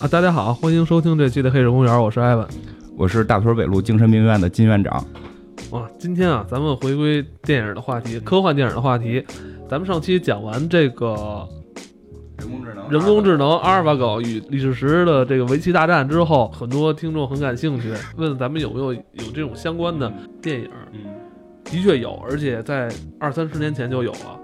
啊，大家好，欢迎收听这期的《黑水公园》，我是艾文，我是大屯北路精神病院的金院长。哇，今天啊，咱们回归电影的话题，科幻电影的话题。咱们上期讲完这个人工智能，人工智能阿尔法狗与李世石的这个围棋大战之后，很多听众很感兴趣，问咱们有没有有这种相关的电影？嗯，的确有，而且在二三十年前就有了。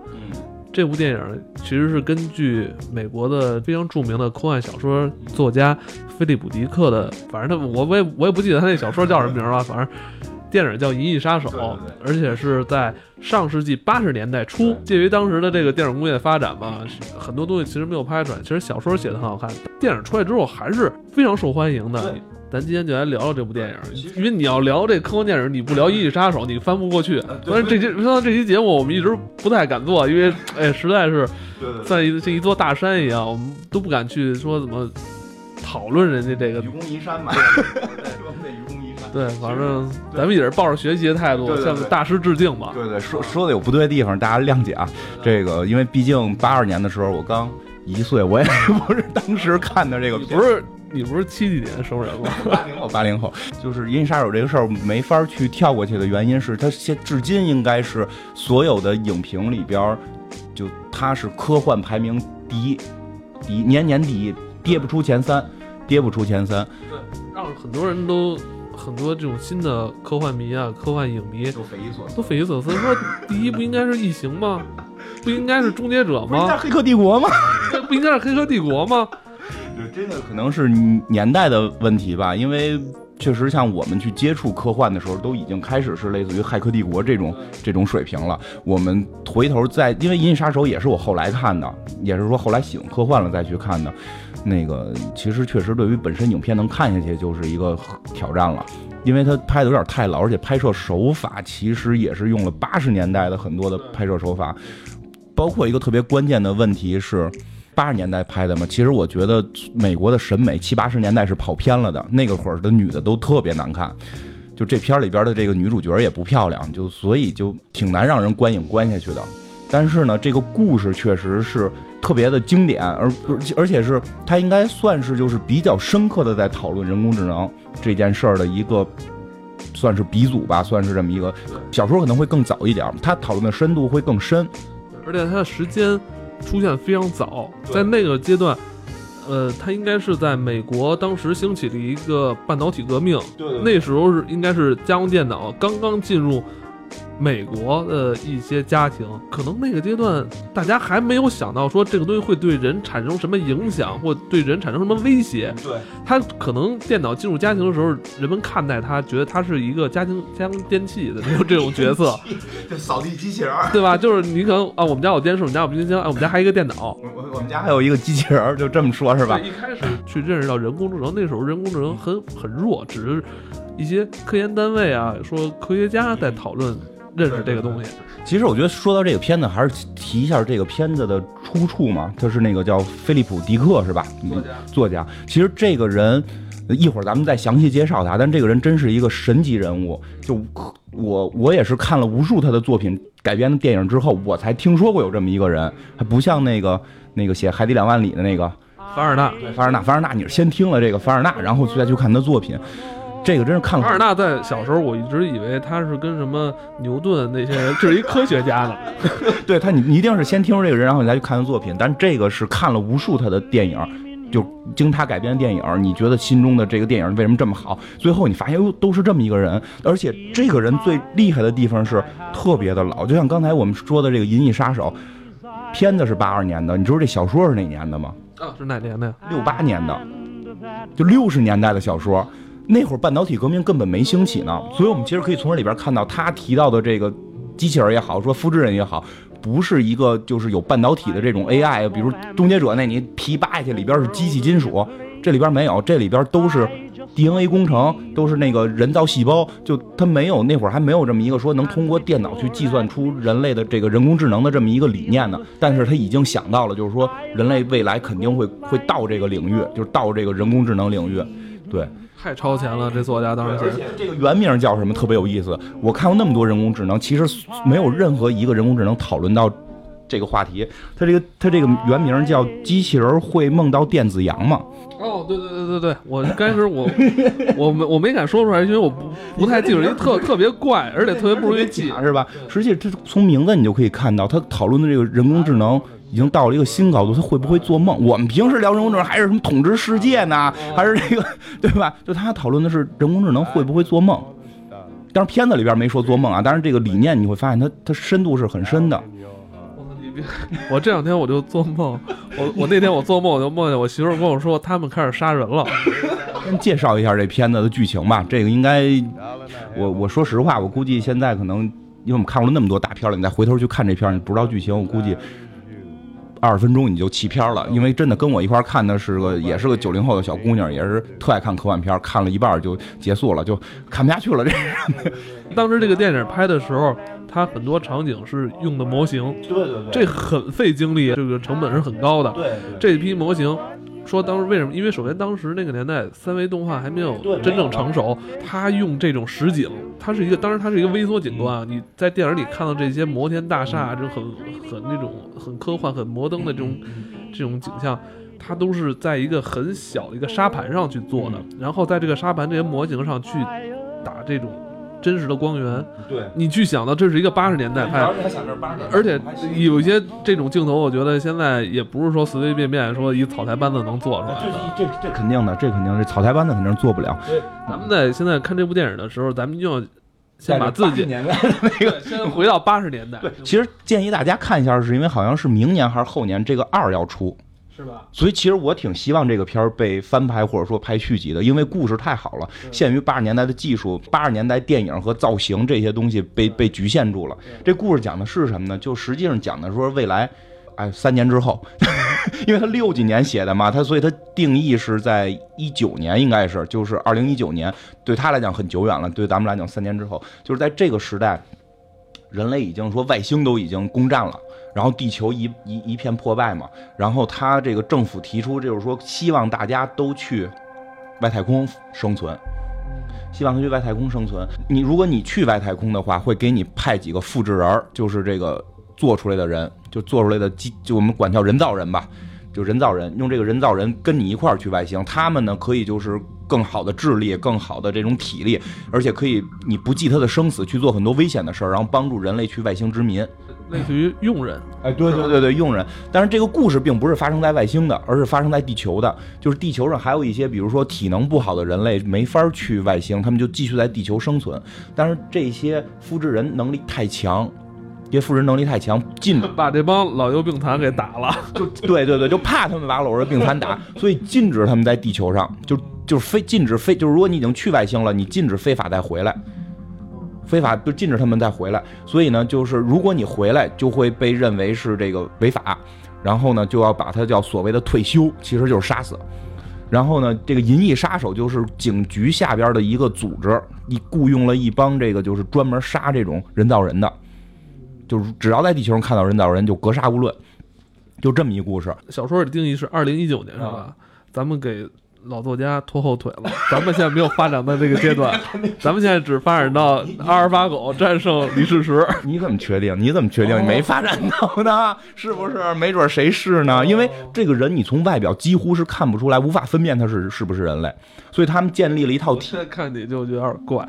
嗯，这部电影其实是根据美国的非常著名的科幻小说作家菲利普·迪克的，反正他我我也我也不记得他那小说叫什么名了，反正。电影叫《银翼杀手》，而且是在上世纪八十年代初，介于当时的这个电影工业发展吧，很多东西其实没有拍出来。其实小说写的很好看，电影出来之后还是非常受欢迎的。咱今天就来聊聊这部电影，因为你要聊这科幻电影，你不聊《银翼杀手》，你翻不过去。所以这期说这期节目我们一直不太敢做，因为 哎，实在是在一像一座大山一样，我们都不敢去说怎么讨论人家这个。愚公移山嘛。对，反正咱们也是抱着学习的态度，向大师致敬嘛。对对，说说的有不对的地方，大家谅解啊。这个，因为毕竟八二年的时候我刚一岁，我也不是当时看的这个。不是你不是七几年生人吗？八零后，八零后。就是《银翼杀手》这个事儿没法去跳过去的原因是，它现至今应该是所有的影评里边，就它是科幻排名第一，第一年年第一，跌不出前三，跌不出前三。对，让很多人都。很多这种新的科幻迷啊，科幻影迷都匪夷所思，都匪夷所思。说第一不应该是异形吗？不应该是终结者吗？黑客帝国吗？不应该是黑客帝国吗？对，真的可能是年代的问题吧。因为确实像我们去接触科幻的时候，都已经开始是类似于骇客帝国这种这种水平了。我们回头再，因为银翼杀手也是我后来看的，也是说后来喜欢科幻了再去看的。那个其实确实对于本身影片能看下去就是一个挑战了，因为它拍的有点太老，而且拍摄手法其实也是用了八十年代的很多的拍摄手法，包括一个特别关键的问题是八十年代拍的嘛，其实我觉得美国的审美七八十年代是跑偏了的，那个会儿的女的都特别难看，就这片里边的这个女主角也不漂亮，就所以就挺难让人观影观下去的。但是呢，这个故事确实是。特别的经典，而而且是它应该算是就是比较深刻的在讨论人工智能这件事儿的一个，算是鼻祖吧，算是这么一个小说可能会更早一点，它讨论的深度会更深，而且它的时间出现非常早，在那个阶段，呃，它应该是在美国当时兴起的一个半导体革命，那时候是应该是家用电脑刚刚进入。美国的一些家庭，可能那个阶段大家还没有想到说这个东西会对人产生什么影响，或对人产生什么威胁。对，他可能电脑进入家庭的时候，人们看待它，觉得它是一个家庭家庭电器的这种这种角色，就扫地机器人，对吧？就是你可能啊，我们家有电视，我们家有冰箱，啊，我们家还有一个电脑，我我们家还有一个机器人，就这么说，是吧？一开始去认识到人工智能，那时候人工智能很很弱，只是一些科研单位啊，说科学家在讨论。认识这个东西，其实我觉得说到这个片子，还是提一下这个片子的出处嘛。他是那个叫菲利普·迪克，是吧？作家。作家。其实这个人，一会儿咱们再详细介绍他。但这个人真是一个神级人物。就我，我也是看了无数他的作品改编的电影之后，我才听说过有这么一个人。还不像那个那个写《海底两万里》的那个凡尔纳。对，凡尔纳，凡尔纳，你是先听了这个凡尔纳，然后再去看他作品。这个真是看了。凡尔纳在小时候，我一直以为他是跟什么牛顿那些人，这是一科学家呢。对他，你你一定是先听说这个人，然后你再去看他作品。但这个是看了无数他的电影，就经他改编的电影，你觉得心中的这个电影为什么这么好？最后你发现，哟，都是这么一个人。而且这个人最厉害的地方是特别的老，就像刚才我们说的这个《银翼杀手》，片子是八二年的，你知道这小说是哪年的吗？啊，是哪年的呀？六八年的，就六十年代的小说。那会儿半导体革命根本没兴起呢，所以我们其实可以从这里边看到，他提到的这个机器人也好，说复制人也好，不是一个就是有半导体的这种 AI，比如终结者那你皮扒下去里边是机器金属，这里边没有，这里边都是 DNA 工程，都是那个人造细胞，就他没有那会儿还没有这么一个说能通过电脑去计算出人类的这个人工智能的这么一个理念呢，但是他已经想到了，就是说人类未来肯定会会到这个领域，就是到这个人工智能领域，对。太超前了，这作家当时写。这个原名叫什么？特别有意思。我看过那么多人工智能，其实没有任何一个人工智能讨论到这个话题。它这个它这个原名叫《机器人会梦到电子羊》嘛？哦，对对对对对，我开始我我没我没敢说出来，因为我不不太记住，因为特特别怪，而且特别不容易记，是吧？实际这从名字你就可以看到，他讨论的这个人工智能已经到了一个新高度，他会不会做梦？我们平时聊人工智能还是什么统治世界呢？还是这个 对吧？就他讨论的是人工智能会不会做梦？但是片子里边没说做梦啊，但是这个理念你会发现，它它深度是很深的。我这两天我就做梦，我我那天我做梦我就梦见我媳妇跟我说他们开始杀人了。先介绍一下这片子的剧情吧，这个应该我我说实话，我估计现在可能因为我们看过了那么多大片了，你再回头去看这片你不知道剧情，我估计二十分钟你就弃片了。因为真的跟我一块看的是个也是个九零后的小姑娘，也是特爱看科幻片，看了一半就结束了，就看不下去了。这 当时这个电影拍的时候。它很多场景是用的模型，对对对，这很费精力，这个成本是很高的。对，这批模型，说当时为什么？因为首先当时那个年代三维动画还没有真正成熟，他用这种实景，它是一个，当然它是一个微缩景观啊。你在电影里看到这些摩天大厦，这种很很那种很科幻、很摩登的这种这种景象，它都是在一个很小的一个沙盘上去做的，然后在这个沙盘这些模型上去打这种。真实的光源，对你去想到这是一个八十年代拍，而且有一些这种镜头，我觉得现在也不是说随随便便说一草台班子能做出来。这这这肯定的，这肯定是草台班子肯定做不了。咱们在现在看这部电影的时候，咱们就要先把自己年代的那个先回到八十年代。对，其实建议大家看一下，是因为好像是明年还是后年这个二要出。是吧？所以其实我挺希望这个片儿被翻拍或者说拍续集的，因为故事太好了。限于八十年代的技术，八十年代电影和造型这些东西被被局限住了。这故事讲的是什么呢？就实际上讲的说未来，哎，三年之后，因为他六几年写的嘛，他所以他定义是在一九年，应该是就是二零一九年，对他来讲很久远了，对咱们来讲三年之后，就是在这个时代，人类已经说外星都已经攻占了。然后地球一一一片破败嘛，然后他这个政府提出就是说希望大家都去外太空生存，希望他去外太空生存。你如果你去外太空的话，会给你派几个复制人，就是这个做出来的人，就做出来的机，就我们管叫人造人吧，就人造人，用这个人造人跟你一块儿去外星，他们呢可以就是更好的智力，更好的这种体力，而且可以你不计他的生死去做很多危险的事儿，然后帮助人类去外星殖民。类似于佣人，哎，对对对对，佣人。但是这个故事并不是发生在外星的，而是发生在地球的。就是地球上还有一些，比如说体能不好的人类没法去外星，他们就继续在地球生存。但是这些复制人能力太强，因为复制人能力太强，禁 把这帮老幼病残给打了。就对对对，就怕他们把老弱病残打，所以禁止他们在地球上，就就是非禁止非就是如果你已经去外星了，你禁止非法再回来。非法就禁止他们再回来，所以呢，就是如果你回来，就会被认为是这个违法，然后呢，就要把他叫所谓的退休，其实就是杀死。然后呢，这个银翼杀手就是警局下边的一个组织，一雇佣了一帮这个就是专门杀这种人造人的，就是只要在地球上看到人造人就格杀勿论，就这么一故事。小说的定义是二零一九年是吧？咱们给。老作家拖后腿了，咱们现在没有发展到这个阶段，咱们现在只发展到阿尔法狗战胜李世石。你怎么确定？你怎么确定你没发展到呢？是不是？没准谁是呢？因为这个人你从外表几乎是看不出来，无法分辨他是是不是人类，所以他们建立了一套。现在看你就有点怪。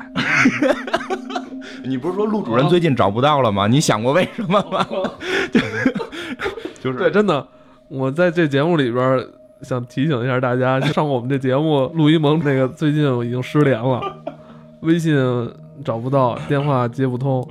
你不是说陆主任最近找不到了吗？你想过为什么吗？就 是对，真的，我在这节目里边。想提醒一下大家，上过我们这节目，陆一萌那个最近已经失联了，微信找不到，电话接不通，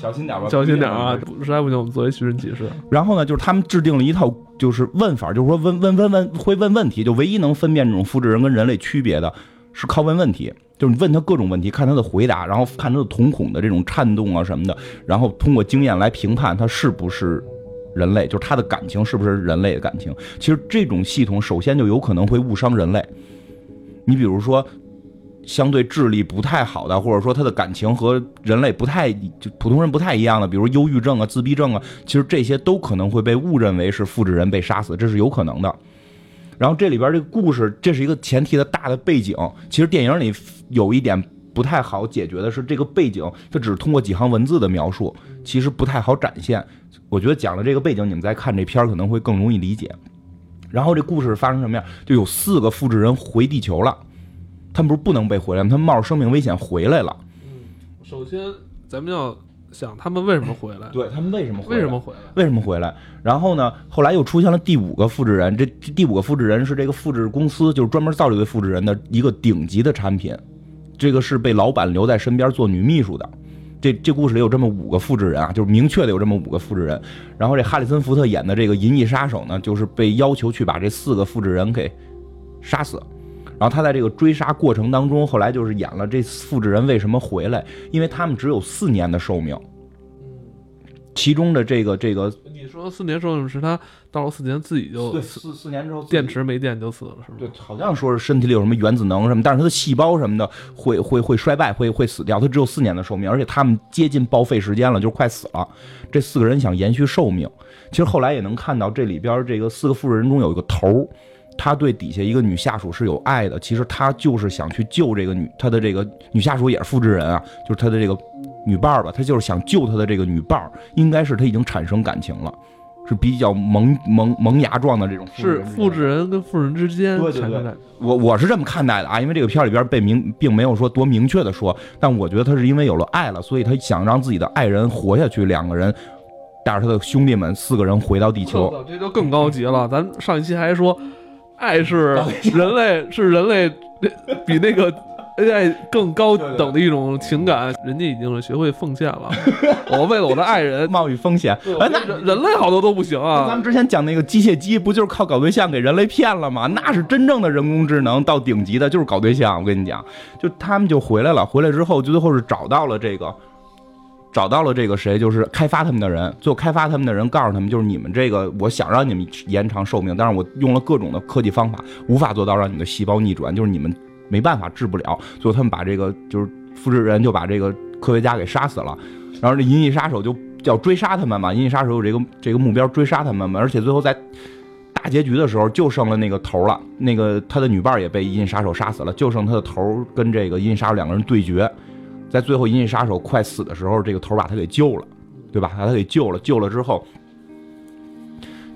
小心点吧，小心点啊！实在不行，我们作为寻人启事。然后呢，就是他们制定了一套就是问法，就是说问问问问会问问题，就唯一能分辨这种复制人跟人类区别的是靠问问题，就是你问他各种问题，看他的回答，然后看他的瞳孔的这种颤动啊什么的，然后通过经验来评判他是不是。人类就是他的感情是不是人类的感情？其实这种系统首先就有可能会误伤人类。你比如说，相对智力不太好的，或者说他的感情和人类不太就普通人不太一样的，比如忧郁症啊、自闭症啊，其实这些都可能会被误认为是复制人被杀死，这是有可能的。然后这里边这个故事，这是一个前提的大的背景。其实电影里有一点不太好解决的是，这个背景它只是通过几行文字的描述。其实不太好展现。我觉得讲了这个背景，你们再看这片儿可能会更容易理解。然后这故事发生什么样？就有四个复制人回地球了，他们不是不能被回来吗？他们冒着生命危险回来了。嗯，首先咱们要想他们为什么回来？对他们为什么回来？为什么回来？为什么回来？然后呢？后来又出现了第五个复制人，这这第五个复制人是这个复制公司，就是专门造这个复制人的一个顶级的产品。这个是被老板留在身边做女秘书的。这这故事里有这么五个复制人啊，就是明确的有这么五个复制人。然后这哈里森福特演的这个银翼杀手呢，就是被要求去把这四个复制人给杀死。然后他在这个追杀过程当中，后来就是演了这复制人为什么回来，因为他们只有四年的寿命。其中的这个这个，你说四年寿命是他到了四年自己就对四四年之后电池没电就死了是吗？对，好像说是身体里有什么原子能什么，但是他的细胞什么的会会会衰败，会会死掉。他只有四年的寿命，而且他们接近报废时间了，就是快死了。这四个人想延续寿命，其实后来也能看到这里边这个四个复制人中有一个头，他对底下一个女下属是有爱的。其实他就是想去救这个女，他的这个女下属也是复制人啊，就是他的这个。女伴儿吧，他就是想救他的这个女伴儿，应该是他已经产生感情了，是比较萌萌萌芽状的这种。是复制人跟复制人之间产生感。我我是这么看待的啊，因为这个片里边被明并没有说多明确的说，但我觉得他是因为有了爱了，所以他想让自己的爱人活下去。两个人带着他的兄弟们四个人回到地球，这就更高级了。咱上一期还说，爱 是人类是人类比那个。AI 更高等的一种情感，人家已经学会奉献了。我为了我的爱人 冒雨风险，哎，那人类好多都不行啊。咱们之前讲那个机械机，不就是靠搞对象给人类骗了吗？那是真正的人工智能到顶级的，就是搞对象。我跟你讲，就他们就回来了，回来之后就最后是找到了这个，找到了这个谁，就是开发他们的人。最后开发他们的人告诉他们，就是你们这个，我想让你们延长寿命，但是我用了各种的科技方法，无法做到让你的细胞逆转，就是你们。没办法治不了，最后他们把这个就是复制人就把这个科学家给杀死了，然后这银翼杀手就要追杀他们嘛，银翼杀手有这个这个目标追杀他们嘛，而且最后在大结局的时候就剩了那个头了，那个他的女伴也被银翼杀手杀死了，就剩他的头跟这个银翼杀手两个人对决，在最后银翼杀手快死的时候，这个头把他给救了，对吧？把他给救了，救了之后，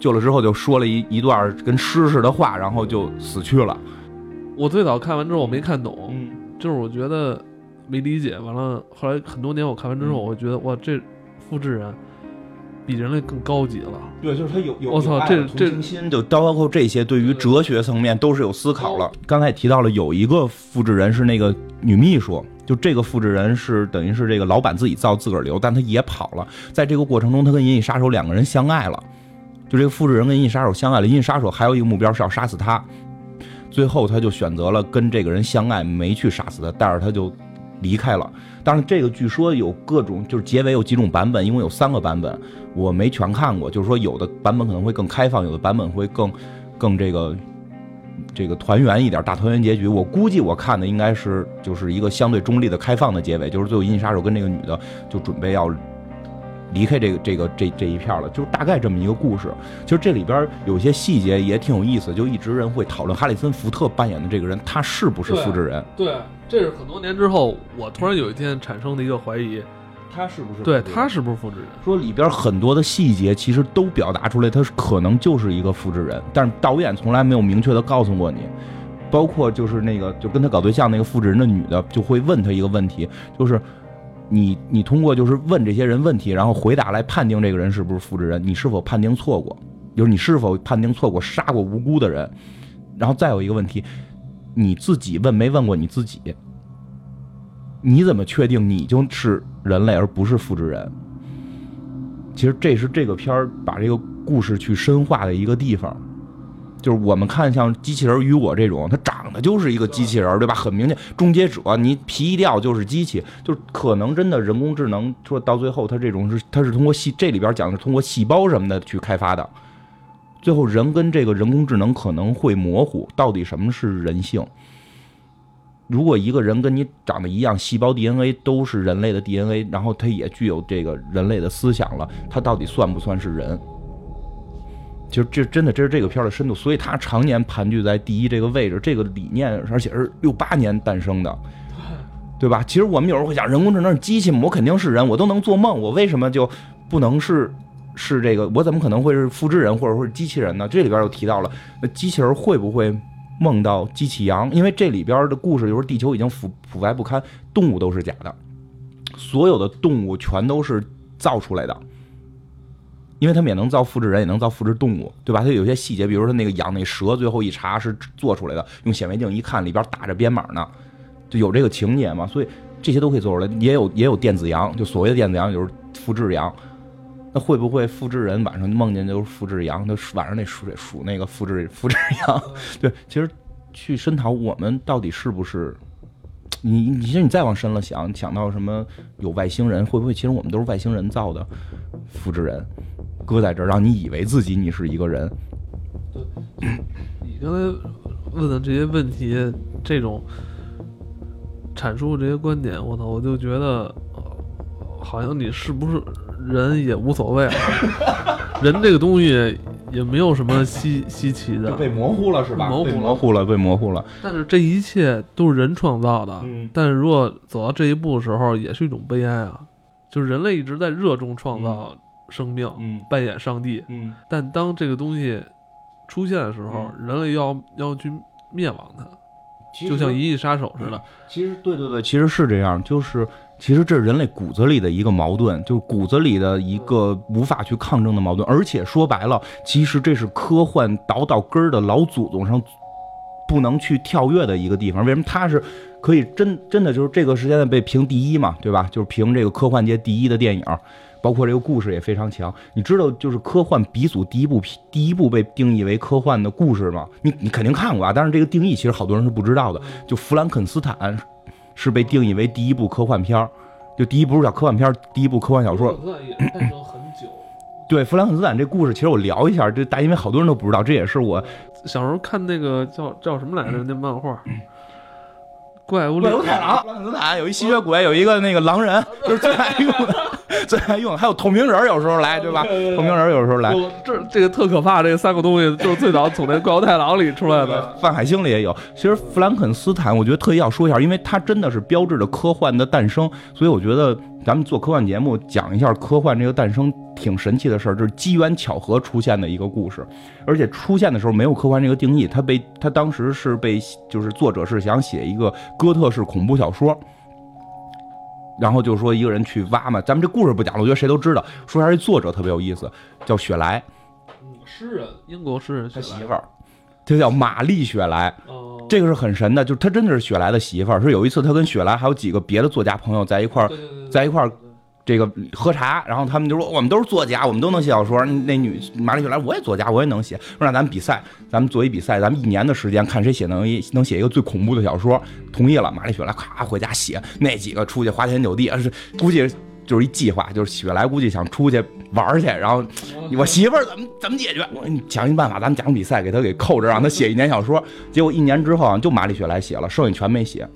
救了之后就说了一一段跟诗似的话，然后就死去了。我最早看完之后我没看懂，就是我觉得没理解。完了，后来很多年我看完之后，我觉得哇，这复制人比人类更高级了。对，就是他有有我操，这这心就包括这些，对于哲学层面都是有思考了。刚才也提到了，有一个复制人是那个女秘书，就这个复制人是等于是这个老板自己造自个儿留，但他也跑了。在这个过程中，他跟银翼杀手两个人相爱了。就这个复制人跟银翼杀手相爱了，银翼杀手还有一个目标是要杀死他。最后，他就选择了跟这个人相爱，没去杀死他，带着他就离开了。当然，这个据说有各种，就是结尾有几种版本，因为有三个版本，我没全看过。就是说，有的版本可能会更开放，有的版本会更更这个这个团圆一点，大团圆结局。我估计我看的应该是就是一个相对中立的开放的结尾，就是最后银翼杀手跟那个女的就准备要。离开这个这个这这一片了，就是大概这么一个故事。其实这里边有些细节也挺有意思，就一直人会讨论哈里森福特扮演的这个人，他是不是复制人？对，这是很多年之后，我突然有一天产生的一个怀疑，他是不是？对他是不是复制人？说里边很多的细节其实都表达出来，他是可能就是一个复制人，但是导演从来没有明确的告诉过你。包括就是那个就跟他搞对象那个复制人的女的，就会问他一个问题，就是。你你通过就是问这些人问题，然后回答来判定这个人是不是复制人，你是否判定错过？就是你是否判定错过杀过无辜的人？然后再有一个问题，你自己问没问过你自己？你怎么确定你就是人类而不是复制人？其实这是这个片儿把这个故事去深化的一个地方。就是我们看像机器人与我这种，它长得就是一个机器人，对吧？很明显，终结者你皮一掉就是机器，就是可能真的人工智能说到最后，它这种是它是通过细这里边讲的是通过细胞什么的去开发的，最后人跟这个人工智能可能会模糊，到底什么是人性？如果一个人跟你长得一样，细胞 DNA 都是人类的 DNA，然后他也具有这个人类的思想了，他到底算不算是人？就这真的，这是这个片的深度，所以它常年盘踞在第一这个位置。这个理念，而且是六八年诞生的，对吧？其实我们有时候会想，人工智能是机器吗？我肯定是人，我都能做梦，我为什么就不能是是这个？我怎么可能会是复制人或者说是机器人呢？这里边又提到了，那机器人会不会梦到机器羊？因为这里边的故事就是地球已经腐腐败不堪，动物都是假的，所有的动物全都是造出来的。因为他们也能造复制人，也能造复制动物，对吧？它有些细节，比如说那个养那蛇，最后一查是做出来的，用显微镜一看，里边打着编码呢，就有这个情节嘛。所以这些都可以做出来，也有也有电子羊，就所谓的电子羊就是复制羊。那会不会复制人晚上梦见就是复制羊？他晚上那数数那个复制复制羊？对，其实去深讨我们到底是不是？你你其实你再往深了想，想到什么有外星人？会不会其实我们都是外星人造的复制人？搁在这儿，让你以为自己你是一个人。你刚才问的这些问题，这种阐述这些观点，我操，我就觉得好像你是不是人也无所谓了。人这个东西也没有什么稀稀奇的，被模糊了是吧？模糊模糊了，被模糊了。但是这一切都是人创造的。嗯。但是如果走到这一步的时候，也是一种悲哀啊！就是人类一直在热衷创造。生命，嗯，扮演上帝，嗯，但当这个东西出现的时候，人类要要去灭亡它，就像《银翼杀手》似的。其实，对对对，其实是这样，就是其实这是人类骨子里的一个矛盾，就是骨子里的一个无法去抗争的矛盾。而且说白了，其实这是科幻倒到根儿的老祖宗上不能去跳跃的一个地方。为什么它是可以真真的就是这个时间段被评第一嘛，对吧？就是评这个科幻界第一的电影。包括这个故事也非常强，你知道就是科幻鼻祖第一部第一部被定义为科幻的故事吗？你你肯定看过啊，但是这个定义其实好多人是不知道的。就《弗兰肯斯坦》是被定义为第一部科幻片儿，就第一部是叫科幻片儿，第一部科幻小说。诞生很久。对《弗兰肯斯坦》这故事，其实我聊一下，这大因为好多人都不知道，这也是我小时候看那个叫叫什么来着那漫画。怪物怪物太郎，弗兰肯斯坦有一吸血鬼，有一个那个狼人，就是最爱用的，最爱用。还有透明人，有时候来，对吧？透明人有时候来。这这个特可怕，这三个东西就是最早从那怪物太郎里出来的，范海星里也有。其实弗兰肯斯坦，我觉得特意要说一下，因为它真的是标志着科幻的诞生，所以我觉得。咱们做科幻节目，讲一下科幻这个诞生挺神奇的事儿，这是机缘巧合出现的一个故事，而且出现的时候没有科幻这个定义，他被他当时是被就是作者是想写一个哥特式恐怖小说，然后就说一个人去挖嘛，咱们这故事不讲了，我觉得谁都知道。说一下这作者特别有意思，叫雪莱，诗人，英国诗人，他媳妇儿，他叫玛丽雪莱。这个是很神的，就是他真的是雪莱的媳妇儿。是有一次他跟雪莱还有几个别的作家朋友在一块儿，在一块儿这个喝茶，然后他们就说我们都是作家，我们都能写小说。那女玛丽雪莱我也作家，我也能写。说让咱们比赛，咱们做一比赛，咱们一年的时间看谁写能一能写一个最恐怖的小说。同意了，玛丽雪莱咔回家写，那几个出去花天酒地，是估计。就是一计划，就是雪莱估计想出去玩去，然后我媳妇儿怎么怎么解决？我想一办法，咱们讲比赛，给他给扣着，让他写一年小说。结果一年之后，就玛丽雪莱写了，剩下全没写。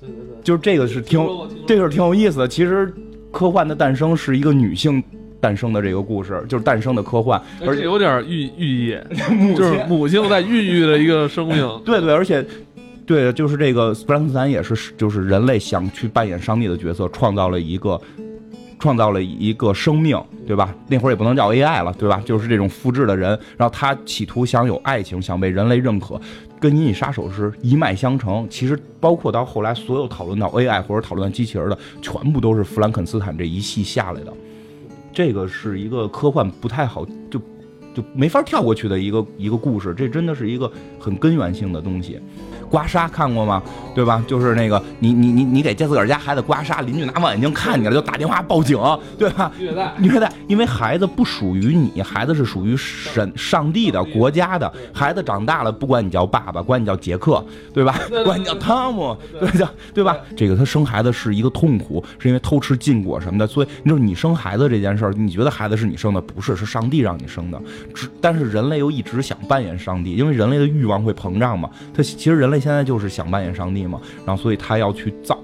对对对，就是这个是挺，这个是挺有意思的。其实科幻的诞生是一个女性诞生的这个故事，就是诞生的科幻，而且有点寓寓意，就是母亲在孕育的一个生命。对对，而且。对，就是这个弗兰克斯坦也是，就是人类想去扮演上帝的角色，创造了一个，创造了一个生命，对吧？那会儿也不能叫 AI 了，对吧？就是这种复制的人，然后他企图想有爱情，想被人类认可，跟《银翼杀手》是一脉相承。其实包括到后来，所有讨论到 AI 或者讨论机器人的，全部都是弗兰肯斯坦这一系下来的。这个是一个科幻不太好就就没法跳过去的一个一个故事，这真的是一个很根源性的东西。刮痧看过吗？对吧？就是那个你你你你给自个儿家孩子刮痧，邻居拿望远镜看见了就打电话报警，对吧？虐待虐待，因为孩子不属于你，孩子是属于神上帝的国家的。孩子长大了，不管你叫爸爸，管你叫杰克，对吧？管你叫汤姆，对叫对吧？这个他生孩子是一个痛苦，是因为偷吃禁果什么的。所以就是你生孩子这件事儿，你觉得孩子是你生的？不是，是上帝让你生的。只但是人类又一直想扮演上帝，因为人类的欲望会膨胀嘛。他其实人类。现在就是想扮演上帝嘛，然后所以他要去造，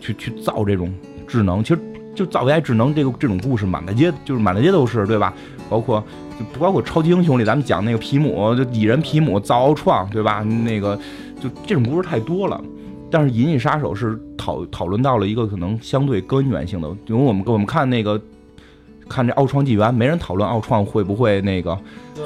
去去造这种智能，其实就造 AI 智能这个这种故事满大街就是满大街都是，对吧？包括就不包括超级英雄里咱们讲那个皮姆，就蚁人皮姆造奥创，对吧？那个就这种故事太多了。但是《银翼杀手》是讨讨论到了一个可能相对根源性的，因为我们我们看那个看这奥创纪元，没人讨论奥创会不会那个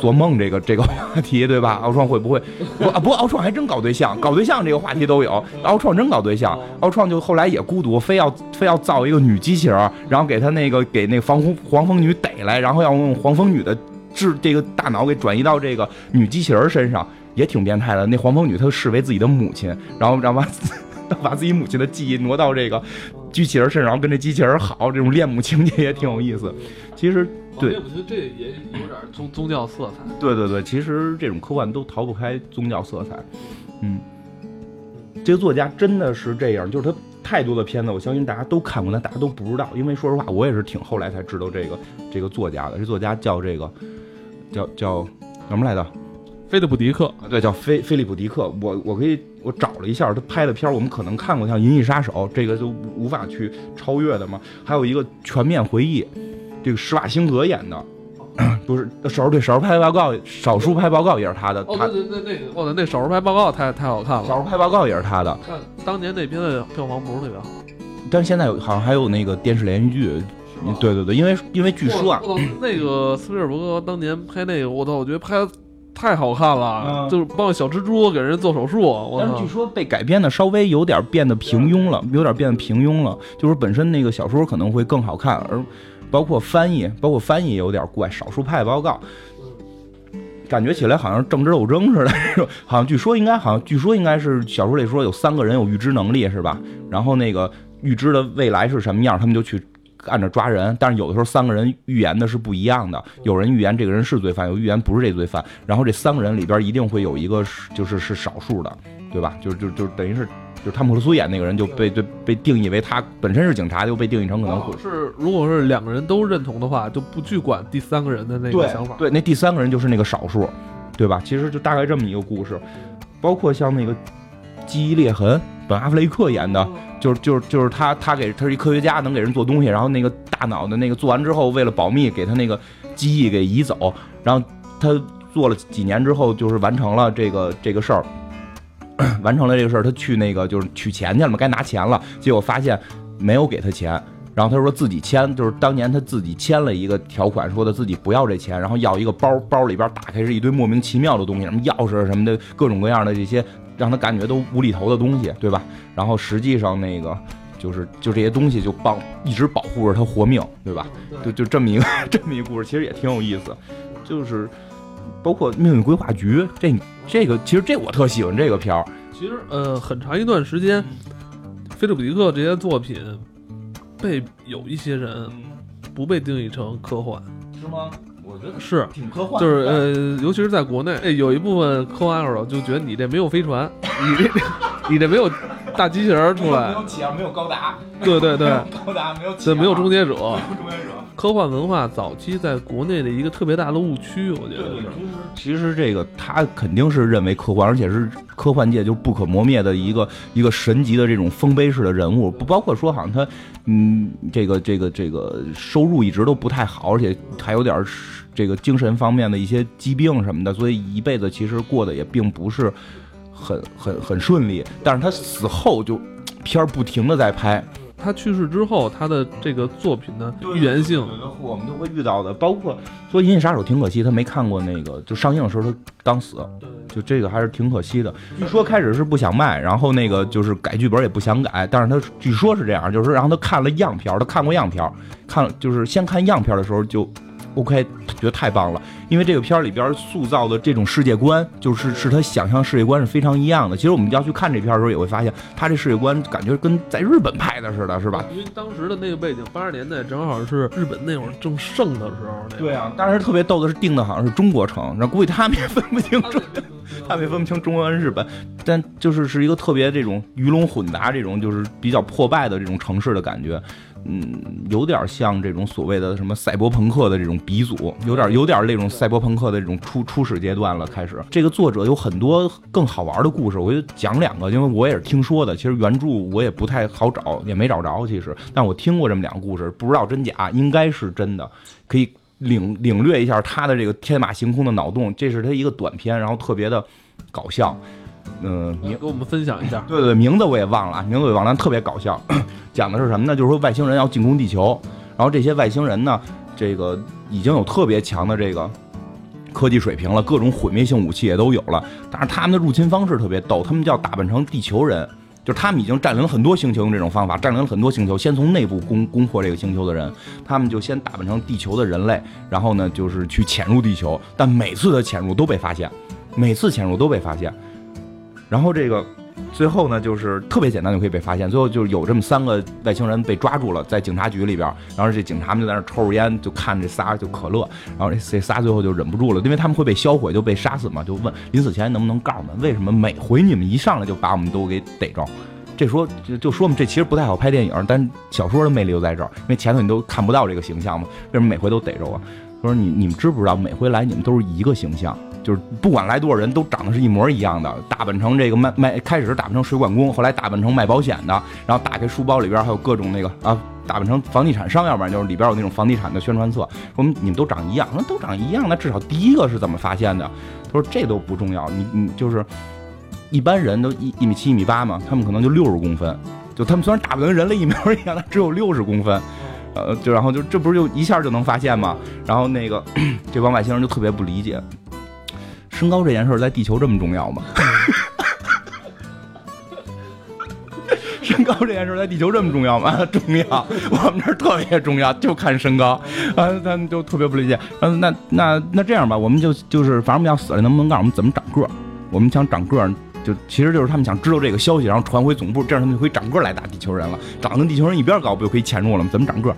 做梦这个这个话题，对吧？奥创会不会？不啊，不过奥创还真搞对象，搞对象这个话题都有。奥创真搞对象，奥创就后来也孤独，非要非要造一个女机器人，然后给他那个给那个防红黄蜂女逮来，然后要用黄蜂女的智这个大脑给转移到这个女机器人身上。也挺变态的，那黄蜂女她视为自己的母亲，然后让把 把自己母亲的记忆挪到这个机器人身上，然后跟这机器人好，这种恋母情节也挺有意思。其实对，我觉得这也有点宗宗教色彩。对对对，其实这种科幻都逃不开宗教色彩。嗯，这个作家真的是这样，就是他太多的片子，我相信大家都看过，但大家都不知道。因为说实话，我也是挺后来才知道这个这个作家的。这作家叫这个叫叫什么来着？菲利普迪克啊，对，叫菲菲利普迪克。我我可以我找了一下他拍的片儿，我们可能看过像《银翼杀手》，这个就无法去超越的嘛。还有一个《全面回忆》，这个施瓦辛格演的，不是少数对少数派报告，少数派报告也是他的。哦，对对对，那个哦，那少数派报告太太好看了。少数派报告也是他的。当年那片的票房不是特别好，但是现在有好像还有那个电视连续剧。对对对，因为因为据说啊，那个斯皮尔伯格当年拍那个，我操，我觉得拍。太好看了，就是帮小蜘蛛给人做手术。但是据说被改编的稍微有点变得平庸了，有点变得平庸了。就是本身那个小说可能会更好看，而包括翻译，包括翻译也有点怪。少数派报告，感觉起来好像政治斗争似的。好像据说应该，好像据说应该是小说里说有三个人有预知能力，是吧？然后那个预知的未来是什么样，他们就去。按着抓人，但是有的时候三个人预言的是不一样的。有人预言这个人是罪犯，有预言不是这罪犯。然后这三个人里边一定会有一个是就是是少数的，对吧？就就就等于是，就是汤姆克鲁斯演那个人就被被被定义为他本身是警察，就被定义成可能是如果是两个人都认同的话，就不去管第三个人的那个想法。对，那第三个人就是那个少数，对吧？其实就大概这么一个故事，包括像那个记忆裂痕，本阿弗雷克演的。就是就是就是他他给他是一科学家，能给人做东西，然后那个大脑的那个做完之后，为了保密，给他那个记忆给移走，然后他做了几年之后，就是完成了这个这个事儿，完成了这个事儿，他去那个就是取钱去了嘛，该拿钱了，结果发现没有给他钱，然后他说自己签，就是当年他自己签了一个条款，说的自己不要这钱，然后要一个包，包里边打开是一堆莫名其妙的东西，什么钥匙什么的，各种各样的这些。让他感觉都无厘头的东西，对吧？然后实际上那个就是就这些东西就帮一直保护着他活命，对吧？就就这么一个 这么一个故事，其实也挺有意思。就是包括命运规划局这这个，其实这我特喜欢这个片儿。其实呃，很长一段时间，菲利普迪克这些作品被有一些人不被定义成科幻，是吗？是，挺科幻，就是呃，尤其是在国内，有一部分科幻爱好者就觉得你这没有飞船，你这 你这没有大机器人出来，没有企鹅，没有高达，对对对，高达没有，对，没有终结者，终结者。科幻文化早期在国内的一个特别大的误区，我觉得是。其实这个他肯定是认为科幻，而且是科幻界就不可磨灭的一个一个神级的这种丰碑式的人物，不包括说好像他，嗯，这个这个这个收入一直都不太好，而且还有点这个精神方面的一些疾病什么的，所以一辈子其实过得也并不是很很很顺利。但是他死后就片儿不停的在拍。他去世之后，他的这个作品的预言性，我们都会遇到的。包括说《银翼杀手》挺可惜，他没看过那个，就上映的时候他刚死，就这个还是挺可惜的。据说开始是不想卖，然后那个就是改剧本也不想改，但是他据说是这样，就是然后他看了样片，他看过样片，看就是先看样片的时候就。OK，觉得太棒了，因为这个片儿里边塑造的这种世界观，就是是他想象世界观是非常一样的。其实我们要去看这片儿的时候，也会发现他这世界观感觉跟在日本拍的似的，是吧？因为当时的那个背景，八十年代正好是日本那会儿正盛的时候。对啊，当时特别逗的是定的好像是中国城，那估计他们也分不清楚，他们也分不清中国跟日本，但就是是一个特别这种鱼龙混杂、这种就是比较破败的这种城市的感觉。嗯，有点像这种所谓的什么赛博朋克的这种鼻祖，有点有点那种赛博朋克的这种初初始阶段了。开始，这个作者有很多更好玩的故事，我就讲两个，因为我也是听说的。其实原著我也不太好找，也没找着。其实，但我听过这么两个故事，不知道真假，应该是真的，可以领领略一下他的这个天马行空的脑洞。这是他一个短片，然后特别的搞笑。嗯，你给我们分享一下。对对，名字我也忘了，名字我也忘了，特别搞笑。讲的是什么呢？就是说外星人要进攻地球，然后这些外星人呢，这个已经有特别强的这个科技水平了，各种毁灭性武器也都有了。但是他们的入侵方式特别逗，他们叫打扮成地球人，就是他们已经占领了很多星球，用这种方法占领了很多星球，先从内部攻攻破这个星球的人，他们就先打扮成地球的人类，然后呢就是去潜入地球，但每次的潜入都被发现，每次潜入都被发现，然后这个。最后呢，就是特别简单就可以被发现。最后就是有这么三个外星人被抓住了，在警察局里边，然后这警察们就在那抽着烟，就看这仨就可乐。然后这仨最后就忍不住了，因为他们会被销毁，就被杀死嘛，就问临死前能不能告诉我们，为什么每回你们一上来就把我们都给逮着？这说就就说嘛，这其实不太好拍电影，但小说的魅力就在这儿，因为前头你都看不到这个形象嘛，为什么每回都逮着我？他说你你们知不知道，每回来你们都是一个形象。就是不管来多少人都长得是一模一样的，打扮成这个卖卖，开始是打扮成水管工，后来打扮成卖保险的，然后打开书包里边还有各种那个啊，打扮成房地产商，要不然就是里边有那种房地产的宣传册，说你们都长一样，那都长一样，那至少第一个是怎么发现的？他说这都不重要，你你就是一般人都一一米七一米八嘛，他们可能就六十公分，就他们虽然打扮跟人类一模一样，但只有六十公分，呃，就然后就这不是就一下就能发现吗？然后那个这帮外星人就特别不理解。身高这件事在地球这么重要吗？身高这件事在地球这么重要吗？重要，我们这儿特别重要，就看身高。啊，他们就特别不理解。嗯，那那那这样吧，我们就就是反正我们要死了，能不能告诉我们怎么长个？我们想长个，就其实就是他们想知道这个消息，然后传回总部，这样他们就可以长个来打地球人了。长得跟地球人一边高，不就可以潜入了吗？怎么长个？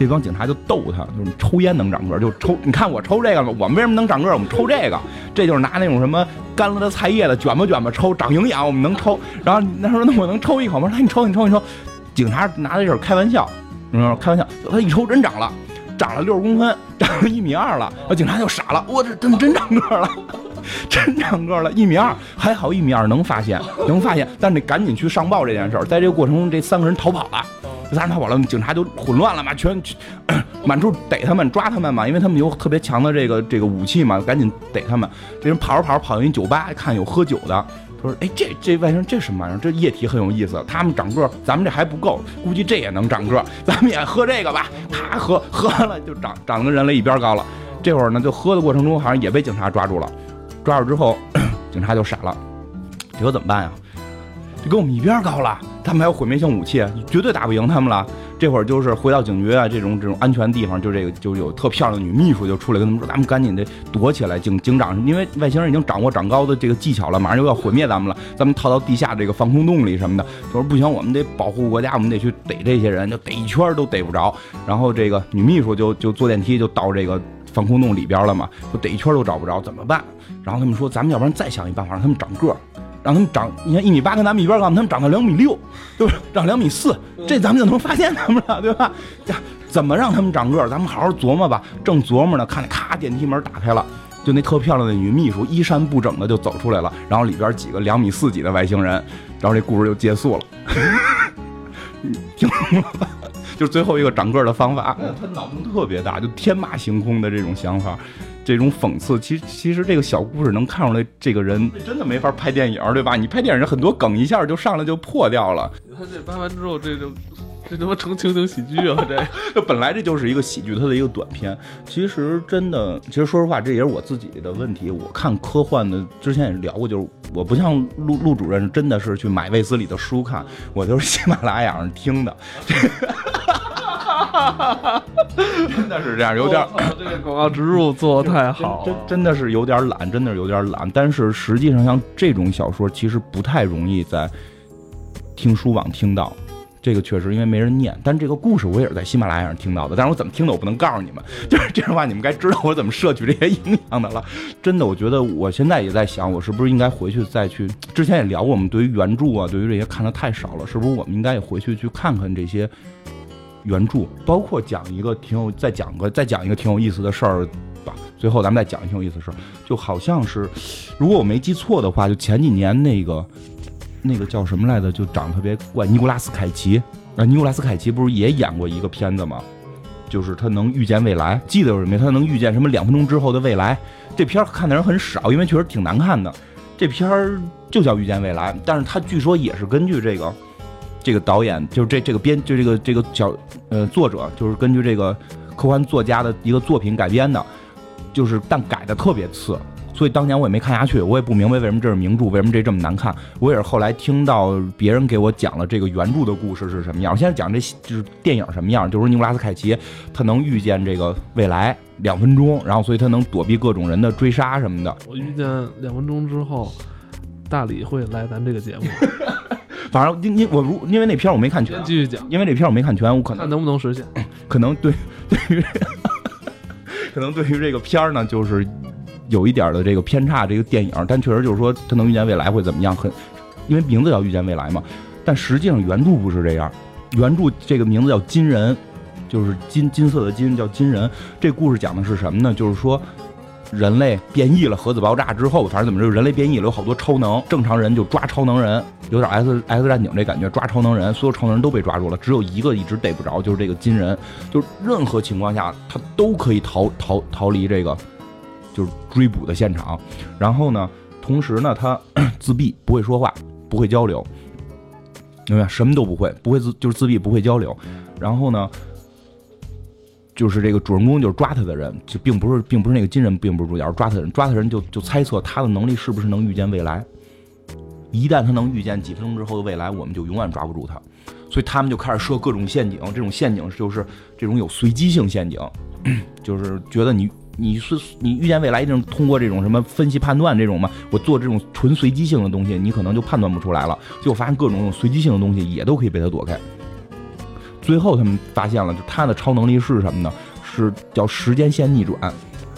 这帮警察就逗他，就是抽烟能长个，就抽。你看我抽这个了，我们为什么能长个？我们抽这个，这就是拿那种什么干了的菜叶子卷吧卷吧抽，长营养，我们能抽。然后他说：“那我能抽一口吗？”那你抽，你抽，你抽。警察拿这事开玩笑，嗯，开玩笑。他一抽真长了，长了六十公分，长了一米二了。警察就傻了，我这真真长个了，真长个了，一米二，还好一米二能发现，能发现，但是得赶紧去上报这件事儿。在这个过程中，这三个人逃跑了。仨人逃跑了，警察就混乱了嘛，全满处逮他们抓他们嘛，因为他们有特别强的这个这个武器嘛，赶紧逮他们。这人跑着跑着跑进酒吧，看有喝酒的，他说：“哎，这这外星人这什么玩意儿？这液体很有意思。他们长个，咱们这还不够，估计这也能长个，咱们也喝这个吧。”他喝喝完了就长长得跟人类一边高了。这会儿呢，就喝的过程中好像也被警察抓住了，抓住之后，警察就傻了，这可怎么办呀？就跟我们一边高了。他们还有毁灭性武器，绝对打不赢他们了。这会儿就是回到警局啊，这种这种安全地方，就这个就有特漂亮的女秘书就出来跟他们说：“咱们赶紧得躲起来。”警警长，因为外星人已经掌握长高的这个技巧了，马上就要毁灭咱们了，咱们逃到地下这个防空洞里什么的。他说：“不行，我们得保护国家，我们得去逮这些人，就逮一圈都逮不着。”然后这个女秘书就就坐电梯就到这个防空洞里边了嘛，就逮一圈都找不着，怎么办？然后他们说：“咱们要不然再想一办法，让他们长个儿。”让他们长，你看一米八跟咱们一边高，他们长到两米六，对吧？长两米四，这咱们就能发现他们了，对吧？这怎么让他们长个？咱们好好琢磨吧。正琢磨呢，看见咔，电梯门打开了，就那特漂亮的女秘书，衣衫不整的就走出来了，然后里边几个两米四几的外星人，然后这故事就结束了。听懂了吧？就是最后一个长个的方法。他脑洞特别大，就天马行空的这种想法。这种讽刺，其实其实这个小故事能看出来，这个人真的没法拍电影，对吧？你拍电影很多梗一下就上来就破掉了。他这拍完之后，这就这他妈成情景喜剧啊！这 这本来这就是一个喜剧，它的一个短片。其实真的，其实说实话，这也是我自己的问题。我看科幻的之前也聊过，就是我不像陆陆主任，真的是去买卫斯理的书看，我就是喜马拉雅上听的。真的是这样，有点这个广告植入做的太好，真真的是有点懒，真的是有点懒。但是实际上，像这种小说其实不太容易在听书网听到，这个确实因为没人念。但这个故事我也是在喜马拉雅上听到的，但是我怎么听的我不能告诉你们，就是这样的话你们该知道我怎么摄取这些营养的了。真的，我觉得我现在也在想，我是不是应该回去再去？之前也聊过，我们对于原著啊，对于这些看的太少了，是不是我们应该也回去去看看这些？原著包括讲一个挺有，再讲个再讲一个挺有意思的事儿吧。最后咱们再讲一挺有意思的事儿，就好像是，如果我没记错的话，就前几年那个那个叫什么来着，就长得特别怪，尼古拉斯凯奇啊，尼古拉斯凯奇不是也演过一个片子吗？就是他能预见未来，记得有什么？他能预见什么两分钟之后的未来？这片儿看的人很少，因为确实挺难看的。这片儿就叫《遇见未来》，但是他据说也是根据这个这个导演，就是这这个编，就这个这个小呃作者，就是根据这个科幻作家的一个作品改编的，就是但改的特别次。所以当年我也没看下去，我也不明白为什么这是名著，为什么这这么难看。我也是后来听到别人给我讲了这个原著的故事是什么样。我现在讲这就是电影什么样，就是尼古拉斯凯奇他能预见这个未来两分钟，然后所以他能躲避各种人的追杀什么的。我预见两分钟之后，大李会来咱这个节目。反正因因我如因为那片我没看全，继续讲。因为那片我没看全，我可能看能不能实现。可能对对于 可能对于这个片儿呢，就是。有一点的这个偏差，这个电影，但确实就是说他能预见未来会怎么样，很，因为名字叫预见未来嘛。但实际上原著不是这样，原著这个名字叫金人，就是金金色的金叫金人。这故事讲的是什么呢？就是说人类变异了，核子爆炸之后，反正怎么着，人类变异了，有好多超能，正常人就抓超能人，有点 S S 战警这感觉，抓超能人，所有超能人都被抓住了，只有一个一直逮不着，就是这个金人，就是任何情况下他都可以逃逃逃离这个。就是追捕的现场，然后呢，同时呢，他 自闭，不会说话，不会交流，明白？什么都不会，不会自就是自闭，不会交流。然后呢，就是这个主人公就是抓他的人，就并不是，并不是那个金人，并不是主角，抓他的人，抓他的人就就猜测他的能力是不是能预见未来。一旦他能预见几分钟之后的未来，我们就永远抓不住他。所以他们就开始设各种陷阱，这种陷阱就是这种有随机性陷阱，就是觉得你。你是你预见未来一定通过这种什么分析判断这种嘛？我做这种纯随机性的东西，你可能就判断不出来了。就发现各种随机性的东西也都可以被他躲开。最后他们发现了，就他的超能力是什么呢？是叫时间线逆转。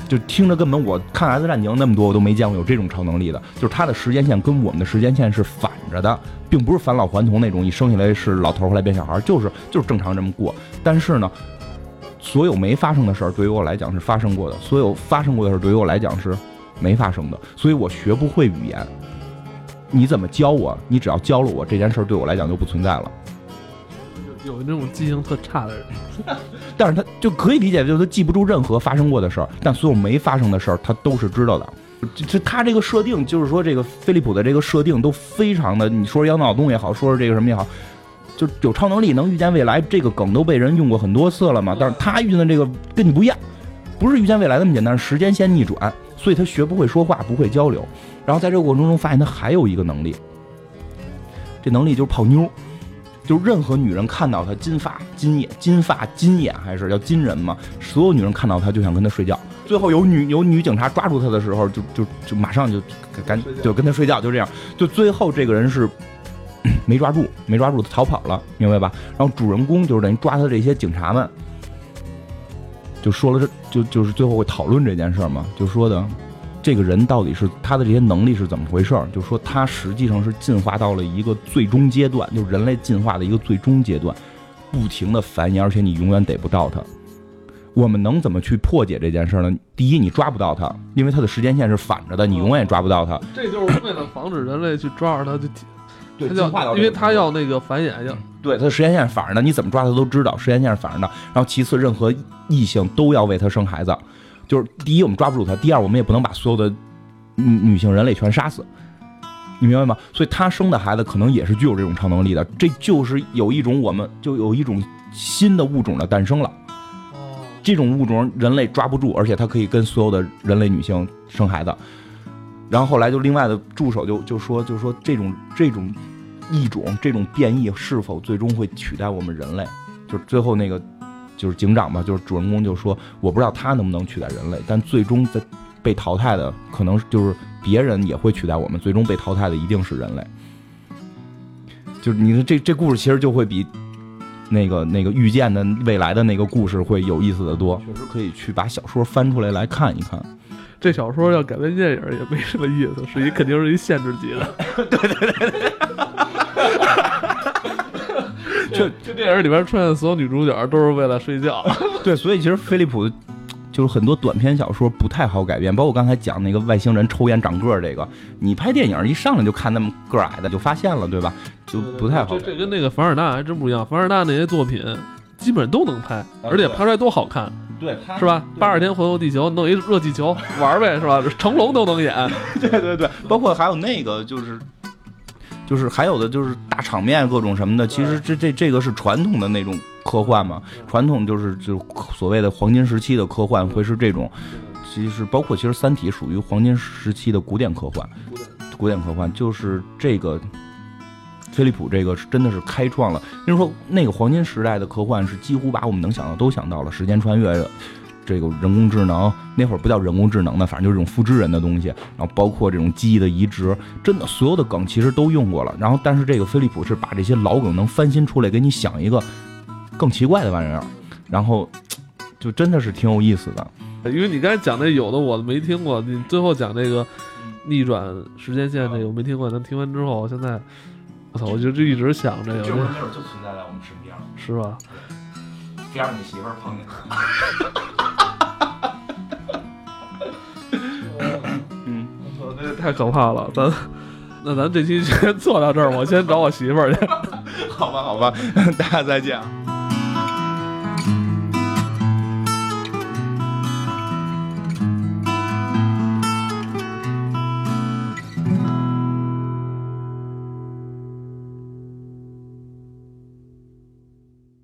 就听着根本我看《X 战警》那么多，我都没见过有这种超能力的。就是他的时间线跟我们的时间线是反着的，并不是返老还童那种，一生下来是老头后来变小孩，就是就是正常这么过。但是呢。所有没发生的事儿，对于我来讲是发生过的；所有发生过的事儿，对于我来讲是没发生的。所以我学不会语言，你怎么教我？你只要教了我这件事儿，对我来讲就不存在了。有那种记性特差的人，但是他就可以理解，就是他记不住任何发生过的事儿，但所有没发生的事儿，他都是知道的。这他这个设定，就是说这个飞利浦的这个设定都非常的，你说是脑洞也好，说是这个什么也好。就有超能力能预见未来，这个梗都被人用过很多次了嘛。但是他遇见的这个跟你不一样，不是预见未来那么简单，时间线逆转，所以他学不会说话，不会交流。然后在这个过程中发现他还有一个能力，这能力就是泡妞，就任何女人看到他金发金眼金发金眼还是叫金人嘛，所有女人看到他就想跟他睡觉。最后有女有女警察抓住他的时候，就就就马上就赶就跟他睡觉，就这样。就最后这个人是。没抓住，没抓住，他逃跑了，明白吧？然后主人公就是等于抓他这些警察们，就说了这，就就是最后会讨论这件事嘛，就说的这个人到底是他的这些能力是怎么回事？就是说他实际上是进化到了一个最终阶段，就是人类进化的一个最终阶段，不停的繁衍，而且你永远逮不到他。我们能怎么去破解这件事呢？第一，你抓不到他，因为他的时间线是反着的，你永远抓不到他。这就是为了防止人类去抓着他，就。对，进化到，因为他要那个繁衍，要对他的时间线反着的，你怎么抓他都知道，时间线是反着的。然后其次，任何异性都要为他生孩子，就是第一我们抓不住他，第二我们也不能把所有的女女性人类全杀死，你明白吗？所以他生的孩子可能也是具有这种超能力的，这就是有一种我们就有一种新的物种的诞生了。哦，这种物种人类抓不住，而且它可以跟所有的人类女性生孩子。然后后来就另外的助手就就说就说这种这种异种这种变异是否最终会取代我们人类？就是最后那个就是警长吧，就是主人公就说我不知道他能不能取代人类，但最终在被淘汰的可能就是别人也会取代我们，最终被淘汰的一定是人类。就是你的这这故事其实就会比那个那个遇见的未来的那个故事会有意思的多，确实可以去把小说翻出来来看一看。这小说要改编电影也没什么意思，是一肯定是一限制级的。对对对对，这这电影里边出现的所有女主角都是为了睡觉。对，所以其实飞利浦就是很多短篇小说不太好改编，包括刚才讲那个外星人抽烟长个儿这个，你拍电影一上来就看那么个矮的就发现了，对吧？就不太好。这这跟那个凡尔纳还真不一样，凡尔纳那些作品基本都能拍，而且拍出来都好看。对，是吧？八十天环游地球，弄一热气球玩呗，是吧？成龙都能演。对对对，包括还有那个，就是就是还有的就是大场面各种什么的，其实这这这个是传统的那种科幻嘛，传统就是就所谓的黄金时期的科幻会是这种，其实包括其实《三体》属于黄金时期的古典科幻，古典科幻就是这个。飞利浦这个是真的是开创了，就是说那个黄金时代的科幻是几乎把我们能想到都想到了，时间穿越，这个人工智能那会儿不叫人工智能的，反正就是这种复制人的东西，然后包括这种记忆的移植，真的所有的梗其实都用过了。然后但是这个飞利浦是把这些老梗能翻新出来，给你想一个更奇怪的玩意儿，然后就真的是挺有意思的。因为你刚才讲那有的我没听过，你最后讲那个逆转时间线那个我没听过，但听完之后现在。我操！我就就一直想这个，这玩意儿就存在在我们身边，是吧？别让你媳妇儿碰见。嗯，我操，这太可怕了！咱那咱这期先做到这儿，我先找我媳妇儿去。好吧，好吧，大家再见。